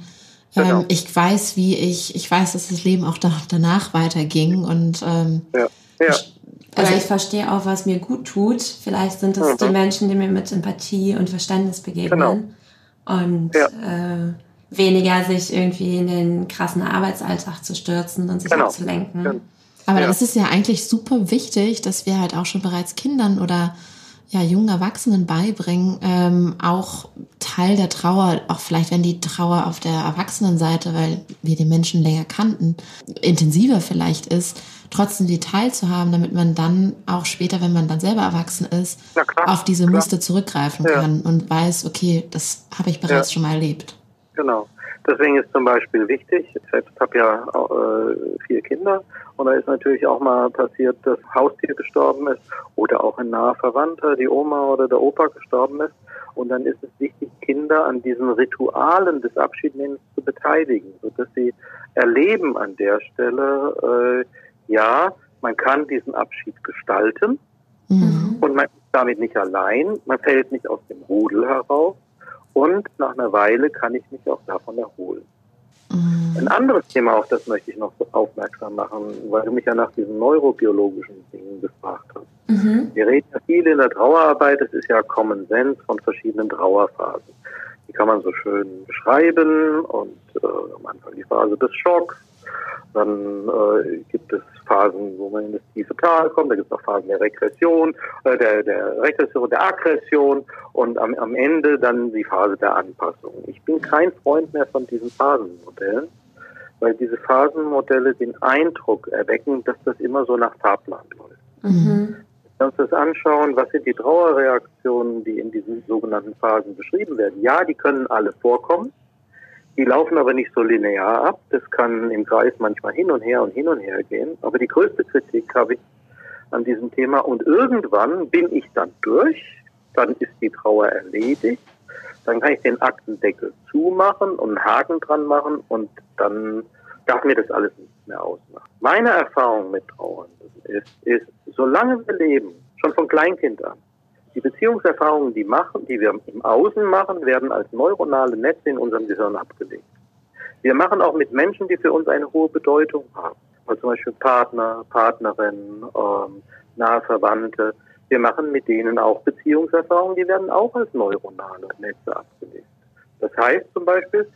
ähm, genau. ich weiß, wie ich, ich weiß, dass das Leben auch da, danach weiterging und ähm, ja. Ja. Also ich verstehe auch, was mir gut tut. Vielleicht sind das mhm. die Menschen, die mir mit Empathie und Verständnis begegnen. Genau. Und ja. äh, weniger sich irgendwie in den krassen Arbeitsalltag zu stürzen und sich genau. abzulenken. Aber ja. das ist ja eigentlich super wichtig, dass wir halt auch schon bereits Kindern oder ja, jungen Erwachsenen beibringen, ähm, auch Teil der Trauer, auch vielleicht wenn die Trauer auf der Erwachsenenseite, weil wir den Menschen länger kannten, intensiver vielleicht ist, trotzdem die teilzuhaben, damit man dann auch später, wenn man dann selber erwachsen ist, auf diese klar. Muster zurückgreifen ja. kann und weiß, okay, das habe ich bereits ja. schon mal erlebt. Genau. Deswegen ist zum Beispiel wichtig, ich selbst habe ja äh, vier Kinder und da ist natürlich auch mal passiert, dass Haustier gestorben ist oder auch ein naher Verwandter, die Oma oder der Opa gestorben ist. Und dann ist es wichtig, Kinder an diesen Ritualen des Abschiednehmens zu beteiligen, sodass sie erleben an der Stelle, äh, ja, man kann diesen Abschied gestalten mhm. und man ist damit nicht allein, man fällt nicht aus dem Rudel heraus, und nach einer Weile kann ich mich auch davon erholen. Mhm. Ein anderes Thema, auf das möchte ich noch aufmerksam machen, weil du mich ja nach diesen neurobiologischen Dingen gefragt hast. Mhm. Wir reden ja viel in der Trauerarbeit, es ist ja Common Sense von verschiedenen Trauerphasen. Die kann man so schön beschreiben und äh, am Anfang die Phase des Schocks, dann äh, gibt es Phasen, wo man in das tiefe Tal kommt, da gibt es auch Phasen der Regression, äh, der, der Regression, der Aggression und am, am Ende dann die Phase der Anpassung. Ich bin kein Freund mehr von diesen Phasenmodellen, weil diese Phasenmodelle den Eindruck erwecken, dass das immer so nach Fahrplan läuft. Mhm. Wenn wir uns das anschauen, was sind die Trauerreaktionen, die in diesen sogenannten Phasen beschrieben werden? Ja, die können alle vorkommen. Die laufen aber nicht so linear ab. Das kann im Kreis manchmal hin und her und hin und her gehen. Aber die größte Kritik habe ich an diesem Thema. Und irgendwann bin ich dann durch. Dann ist die Trauer erledigt. Dann kann ich den Aktendeckel zumachen und einen Haken dran machen und dann darf mir das alles nicht mehr ausmachen. Meine Erfahrung mit Trauernden ist, ist, solange wir leben, schon von Kleinkind an, die Beziehungserfahrungen, die, machen, die wir im Außen machen, werden als neuronale Netze in unserem Gehirn abgelegt. Wir machen auch mit Menschen, die für uns eine hohe Bedeutung haben. Also zum Beispiel Partner, Partnerinnen, ähm, nahe Verwandte. Wir machen mit denen auch Beziehungserfahrungen, die werden auch als neuronale Netze abgelegt. Das heißt zum Beispiel,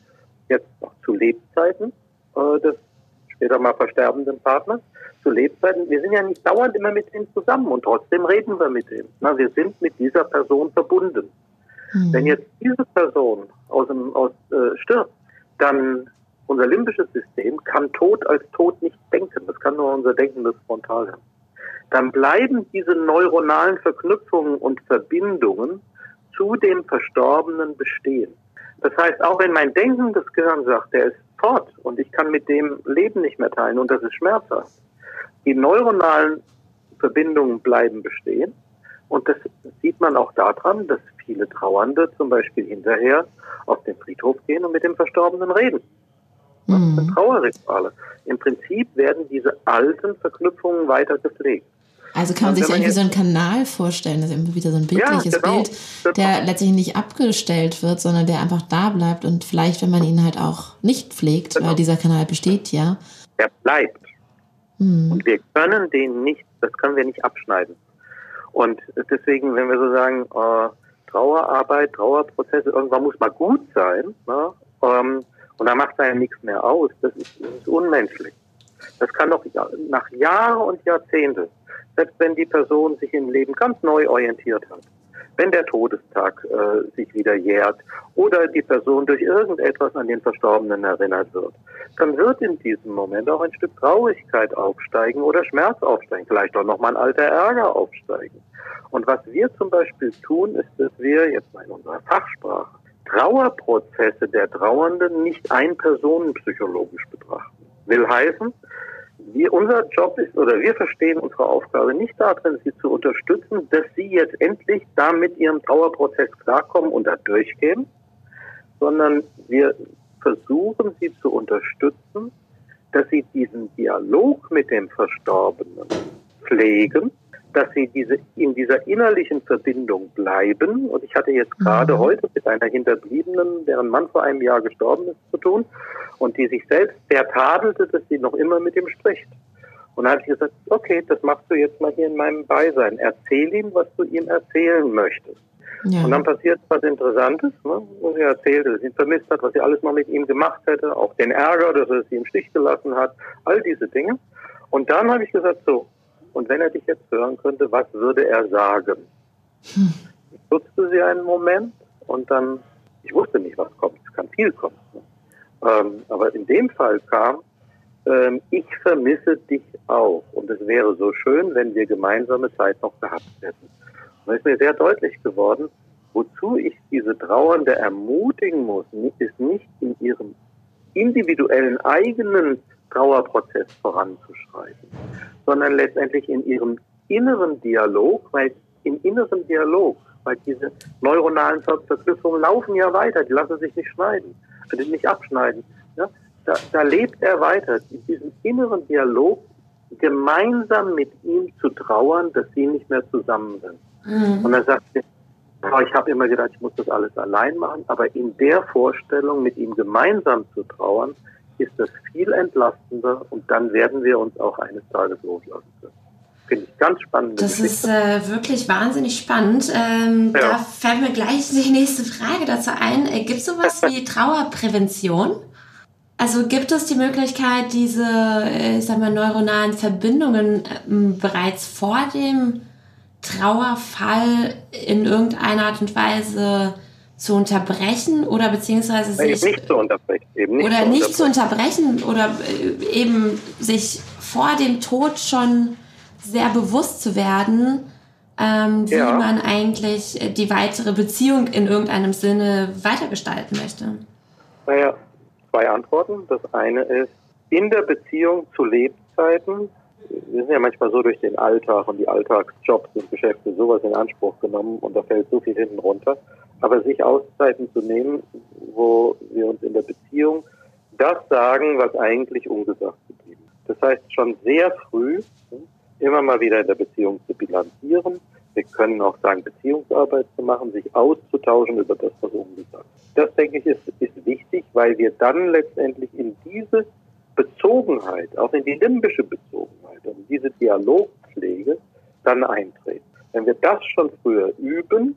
jetzt noch zu Lebzeiten äh, des später mal versterbenden Partners, zu Lebzeiten, wir sind ja nicht dauernd immer mit ihm zusammen und trotzdem reden wir mit ihm. Na, wir sind mit dieser Person verbunden. Mhm. Wenn jetzt diese Person aus dem, aus, äh, stirbt, dann unser limbisches System kann Tod als Tod nicht denken. Das kann nur unser denkendes Frontalhirn. Dann bleiben diese neuronalen Verknüpfungen und Verbindungen zu dem Verstorbenen bestehen. Das heißt, auch wenn mein denkendes Gehirn sagt, der ist fort und ich kann mit dem Leben nicht mehr teilen und das ist schmerzhaft, die neuronalen Verbindungen bleiben bestehen. Und das sieht man auch daran, dass viele Trauernde zum Beispiel hinterher auf den Friedhof gehen und mit dem Verstorbenen reden. Mhm. Trauerrituale. Im Prinzip werden diese alten Verknüpfungen weiter gepflegt. Also kann man sich irgendwie so einen Kanal vorstellen, das ist immer wieder so ein bildliches ja, genau, Bild, genau. der letztlich nicht abgestellt wird, sondern der einfach da bleibt und vielleicht, wenn man ihn halt auch nicht pflegt, genau. weil dieser Kanal besteht ja. Er bleibt. Mhm. Und wir können den nicht, das können wir nicht abschneiden. Und deswegen, wenn wir so sagen, äh, Trauerarbeit, Trauerprozesse, irgendwann muss mal gut sein, ne? ähm, und da macht er ja nichts mehr aus, das ist, das ist unmenschlich. Das kann doch nach Jahren und Jahrzehnten, selbst wenn die Person sich im Leben ganz neu orientiert hat, wenn der Todestag äh, sich wieder jährt oder die Person durch irgendetwas an den Verstorbenen erinnert wird, dann wird in diesem Moment auch ein Stück Traurigkeit aufsteigen oder Schmerz aufsteigen, vielleicht auch nochmal ein alter Ärger aufsteigen. Und was wir zum Beispiel tun, ist, dass wir jetzt mal in unserer Fachsprache Trauerprozesse der Trauernden nicht einpersonenpsychologisch betrachten. Will heißen, wir, unser Job ist, oder wir verstehen unsere Aufgabe nicht darin, sie zu unterstützen, dass sie jetzt endlich da mit ihrem Trauerprozess klarkommen und da durchgehen, sondern wir versuchen sie zu unterstützen, dass sie diesen Dialog mit dem Verstorbenen pflegen dass sie diese, in dieser innerlichen Verbindung bleiben. Und ich hatte jetzt gerade mhm. heute mit einer Hinterbliebenen, deren Mann vor einem Jahr gestorben ist, zu tun und die sich selbst sehr tadelte, dass sie noch immer mit ihm spricht. Und da habe ich gesagt, okay, das machst du jetzt mal hier in meinem Beisein. Erzähl ihm, was du ihm erzählen möchtest. Ja. Und dann passiert was Interessantes, ne, wo sie erzählt, dass sie ihn vermisst hat, was sie alles mal mit ihm gemacht hätte, auch den Ärger, dass er sie im Stich gelassen hat, all diese Dinge. Und dann habe ich gesagt, so, und wenn er dich jetzt hören könnte, was würde er sagen? Hm. Ich nutzte sie einen Moment und dann, ich wusste nicht, was kommt. Es kann viel kommen. Ähm, aber in dem Fall kam, ähm, ich vermisse dich auch. Und es wäre so schön, wenn wir gemeinsame Zeit noch gehabt hätten. Und es ist mir sehr deutlich geworden, wozu ich diese Trauernde ermutigen muss, ist nicht in ihrem individuellen eigenen Trauerprozess voranzuschreiten, sondern letztendlich in ihrem inneren Dialog, weil im inneren Dialog, weil diese neuronalen Verknüpfungen laufen ja weiter, die lassen sich nicht schneiden, äh, nicht abschneiden. Ja? Da, da lebt er weiter, in diesem inneren Dialog gemeinsam mit ihm zu trauern, dass sie nicht mehr zusammen sind. Mhm. Und er sagt, ich habe immer gedacht, ich muss das alles allein machen, aber in der Vorstellung, mit ihm gemeinsam zu trauern, ist das viel entlastender und dann werden wir uns auch eines Tages loslassen können. Finde ich ganz spannend. Das Geschichte. ist äh, wirklich wahnsinnig spannend. Ähm, ja. Da fällt mir gleich die nächste Frage dazu ein. Äh, gibt es sowas wie Trauerprävention? Also gibt es die Möglichkeit, diese, äh, ich sag mal, neuronalen Verbindungen äh, bereits vor dem Trauerfall in irgendeiner Art und Weise zu unterbrechen oder beziehungsweise sich nicht zu unterbrechen eben nicht oder zu nicht zu unterbrechen oder äh, eben sich vor dem Tod schon sehr bewusst zu werden, ähm, wie ja. man eigentlich die weitere Beziehung in irgendeinem Sinne weitergestalten möchte. Naja, zwei Antworten. Das eine ist, in der Beziehung zu Lebzeiten wir sind ja manchmal so durch den Alltag und die Alltagsjobs und Geschäfte sowas in Anspruch genommen und da fällt so viel hinten runter. Aber sich Auszeiten zu nehmen, wo wir uns in der Beziehung das sagen, was eigentlich ungesagt geblieben ist. Das heißt, schon sehr früh immer mal wieder in der Beziehung zu bilanzieren. Wir können auch sagen, Beziehungsarbeit zu machen, sich auszutauschen über das, was ungesagt ist. Das, denke ich, ist, ist wichtig, weil wir dann letztendlich in diese Bezogenheit, auch in die limbische Bezogenheit und diese Dialogpflege dann eintreten. Wenn wir das schon früher üben,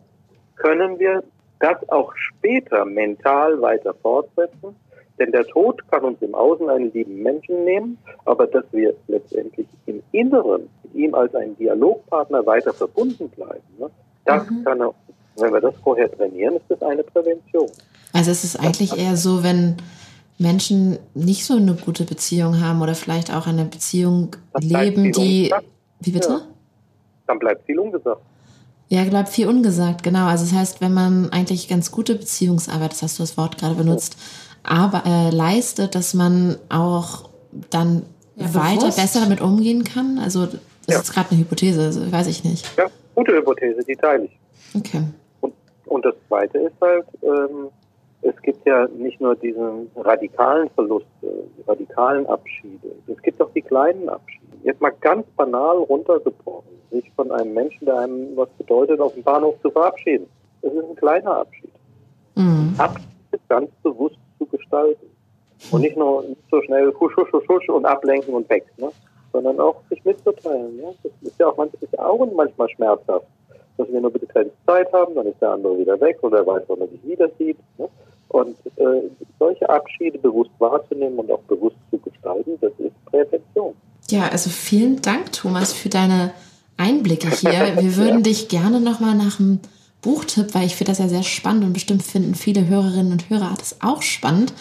können wir das auch später mental weiter fortsetzen. Denn der Tod kann uns im Außen einen lieben Menschen nehmen, aber dass wir letztendlich im Inneren mit ihm als ein Dialogpartner weiter verbunden bleiben, ne, das mhm. kann er, wenn wir das vorher trainieren, ist das eine Prävention. Also es ist eigentlich eher so, wenn Menschen nicht so eine gute Beziehung haben oder vielleicht auch eine Beziehung leben, die. Wie bitte? Ja. Dann bleibt viel ungesagt. Ja, bleibt viel ungesagt, genau. Also das heißt, wenn man eigentlich ganz gute Beziehungsarbeit, das hast du das Wort gerade benutzt, aber äh, leistet, dass man auch dann ja, weiter bewusst. besser damit umgehen kann. Also das ja. ist gerade eine Hypothese, also weiß ich nicht. Ja, gute Hypothese, die teile ich. Okay. Und, und das Zweite ist halt, ähm, es gibt ja nicht nur diesen radikalen Verlust, die radikalen Abschiede. Es gibt auch die kleinen Abschiede. Jetzt mal ganz banal runtergebrochen, sich von einem Menschen, der einem was bedeutet, auf dem Bahnhof zu verabschieden. Das ist ein kleiner Abschied. Mhm. Abschied ganz bewusst zu gestalten. Und nicht nur nicht so schnell husch, husch, husch, husch und ablenken und weg, ne? sondern auch sich mitzuteilen. Ja? Das ist ja auch manchmal, auch manchmal schmerzhaft, dass wir nur bitte keine Zeit haben, dann ist der andere wieder weg oder er weiß, wann er sich wieder sieht. Ne? Und äh, solche Abschiede bewusst wahrzunehmen und auch bewusst zu gestalten, das ist Prävention. Ja, also vielen Dank, Thomas, für deine Einblicke hier. Wir würden ja. dich gerne nochmal nach einem Buchtipp, weil ich finde das ja sehr spannend und bestimmt finden viele Hörerinnen und Hörer das auch spannend.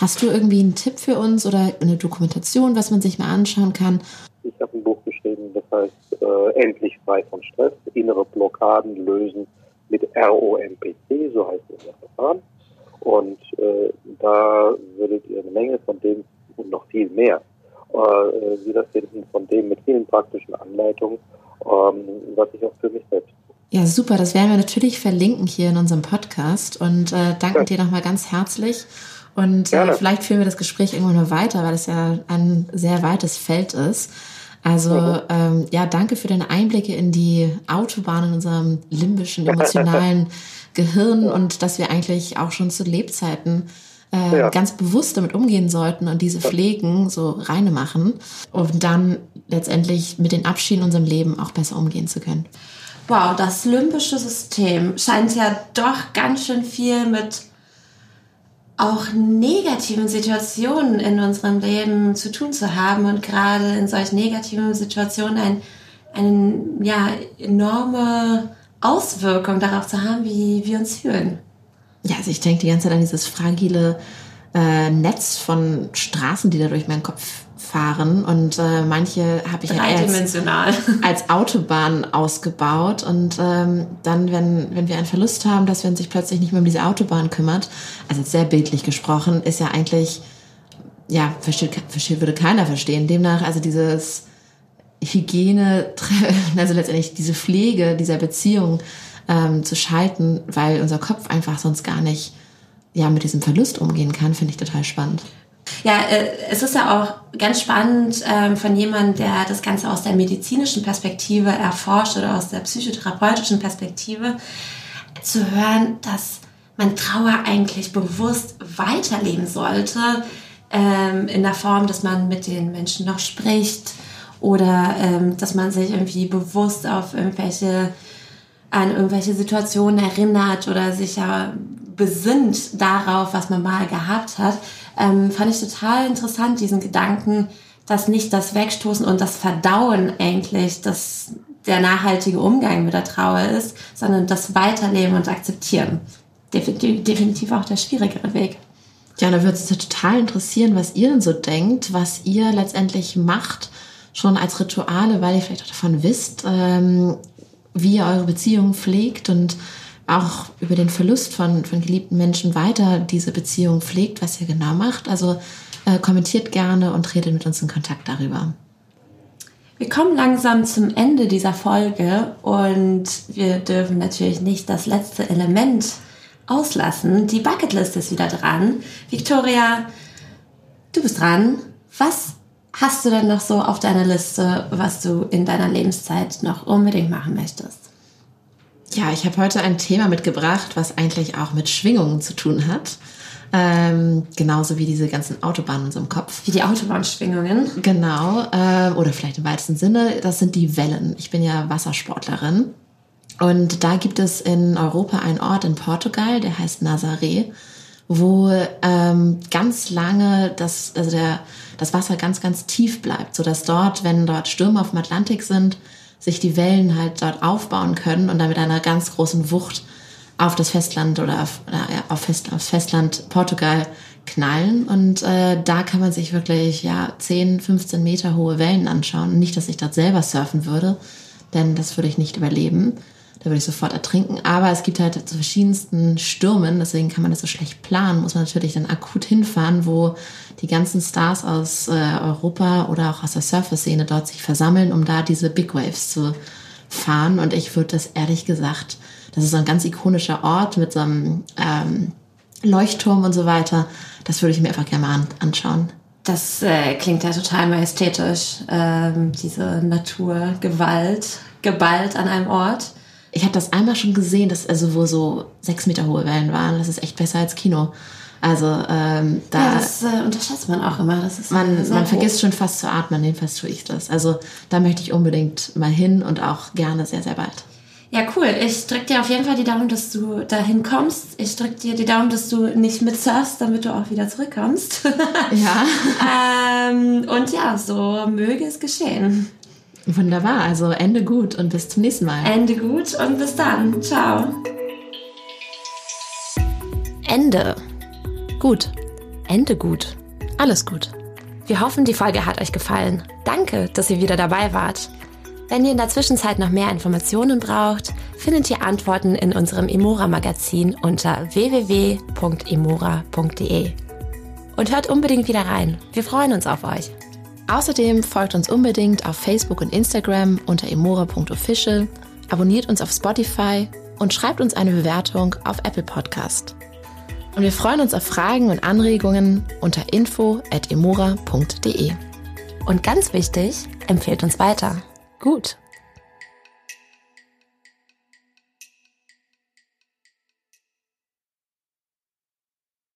Hast du irgendwie einen Tipp für uns oder eine Dokumentation, was man sich mal anschauen kann? Ich habe ein Buch geschrieben, das heißt äh, Endlich frei von Stress, innere Blockaden lösen mit ROMPC, so heißt unser Verfahren. Und äh, da würdet ihr eine Menge von dem und noch viel mehr äh, wiederfinden, von dem mit vielen praktischen Anleitungen, ähm, was ich auch für mich selbst ja, super. Das werden wir natürlich verlinken hier in unserem Podcast und äh, danken ja. dir nochmal ganz herzlich. Und äh, vielleicht führen wir das Gespräch irgendwann mal weiter, weil es ja ein sehr weites Feld ist. Also mhm. ähm, ja, danke für deine Einblicke in die Autobahn in unserem limbischen, emotionalen Gehirn ja. und dass wir eigentlich auch schon zu Lebzeiten äh, ja. ganz bewusst damit umgehen sollten und diese Pflegen so reine machen, um dann letztendlich mit den Abschieden in unserem Leben auch besser umgehen zu können. Wow, das limbische System scheint ja doch ganz schön viel mit auch negativen Situationen in unserem Leben zu tun zu haben und gerade in solch negativen Situationen ein, eine ja, enorme Auswirkungen darauf zu haben, wie wir uns fühlen. Ja, also ich denke die ganze Zeit an dieses fragile äh, Netz von Straßen, die da durch meinen Kopf fahren und äh, manche habe ich als, als Autobahn ausgebaut und ähm, dann, wenn, wenn wir einen Verlust haben, dass man sich plötzlich nicht mehr um diese Autobahn kümmert, also sehr bildlich gesprochen, ist ja eigentlich, ja, versteht, versteht würde keiner verstehen. Demnach, also dieses Hygiene, also letztendlich diese Pflege dieser Beziehung ähm, zu schalten, weil unser Kopf einfach sonst gar nicht ja, mit diesem Verlust umgehen kann, finde ich total spannend. Ja, äh, es ist ja auch ganz spannend ähm, von jemandem, der das Ganze aus der medizinischen Perspektive erforscht oder aus der psychotherapeutischen Perspektive, zu hören, dass man Trauer eigentlich bewusst weiterleben sollte, ähm, in der Form, dass man mit den Menschen noch spricht oder ähm, dass man sich irgendwie bewusst auf irgendwelche an irgendwelche Situationen erinnert oder sich ja besinnt darauf, was man mal gehabt hat, ähm, fand ich total interessant, diesen Gedanken, dass nicht das Wegstoßen und das Verdauen eigentlich das, der nachhaltige Umgang mit der Trauer ist, sondern das Weiterleben und Akzeptieren. Definitiv, definitiv auch der schwierigere Weg. Ja, da würde es total interessieren, was ihr denn so denkt, was ihr letztendlich macht, schon als Rituale, weil ihr vielleicht auch davon wisst, ähm, wie ihr eure Beziehung pflegt und auch über den Verlust von, von geliebten Menschen weiter diese Beziehung pflegt, was ihr genau macht. Also äh, kommentiert gerne und redet mit uns in Kontakt darüber. Wir kommen langsam zum Ende dieser Folge und wir dürfen natürlich nicht das letzte Element auslassen. Die Bucketlist ist wieder dran. Victoria, du bist dran. Was hast du denn noch so auf deiner Liste, was du in deiner Lebenszeit noch unbedingt machen möchtest? Ja, ich habe heute ein Thema mitgebracht, was eigentlich auch mit Schwingungen zu tun hat. Ähm, genauso wie diese ganzen Autobahnen in unserem Kopf. Wie die Autobahnschwingungen. Genau. Äh, oder vielleicht im weitesten Sinne, das sind die Wellen. Ich bin ja Wassersportlerin. Und da gibt es in Europa einen Ort in Portugal, der heißt Nazaré, wo ähm, ganz lange das, also der, das Wasser ganz, ganz tief bleibt, sodass dort, wenn dort Stürme auf dem Atlantik sind, sich die Wellen halt dort aufbauen können und dann mit einer ganz großen Wucht auf das Festland oder auf, ja, auf Fest, aufs Festland Portugal knallen. Und äh, da kann man sich wirklich ja 10, 15 Meter hohe Wellen anschauen. Nicht, dass ich dort selber surfen würde, denn das würde ich nicht überleben. Da würde ich sofort ertrinken. Aber es gibt halt zu verschiedensten Stürmen, deswegen kann man das so schlecht planen, muss man natürlich dann akut hinfahren, wo die ganzen Stars aus äh, Europa oder auch aus der Surfer-Szene dort sich versammeln, um da diese Big Waves zu fahren. Und ich würde das ehrlich gesagt, das ist so ein ganz ikonischer Ort mit so einem ähm, Leuchtturm und so weiter. Das würde ich mir einfach gerne mal an anschauen. Das äh, klingt ja total majestätisch, ähm, diese Naturgewalt, geballt an einem Ort. Ich habe das einmal schon gesehen, dass also wo so sechs Meter hohe Wellen waren. Das ist echt besser als Kino. Also ähm, da ja, das äh, unterschätzt man auch immer. Das ist man man vergisst schon fast zu atmen. Jedenfalls tue ich das. Also da möchte ich unbedingt mal hin und auch gerne sehr sehr bald. Ja, cool. Ich drücke dir auf jeden Fall die Daumen, dass du dahin kommst. Ich drücke dir die Daumen, dass du nicht mitsurfst, damit du auch wieder zurückkommst. ja. ähm, und ja, so möge es geschehen. Wunderbar. Also Ende gut und bis zum nächsten Mal. Ende gut und bis dann. Ciao. Ende. Gut. Ende gut. Alles gut. Wir hoffen, die Folge hat euch gefallen. Danke, dass ihr wieder dabei wart. Wenn ihr in der Zwischenzeit noch mehr Informationen braucht, findet ihr Antworten in unserem Emora-Magazin unter www.emora.de. Und hört unbedingt wieder rein. Wir freuen uns auf euch. Außerdem folgt uns unbedingt auf Facebook und Instagram unter emora.official, abonniert uns auf Spotify und schreibt uns eine Bewertung auf Apple Podcast. Und wir freuen uns auf Fragen und Anregungen unter info.emora.de. Und ganz wichtig, empfehlt uns weiter. Gut.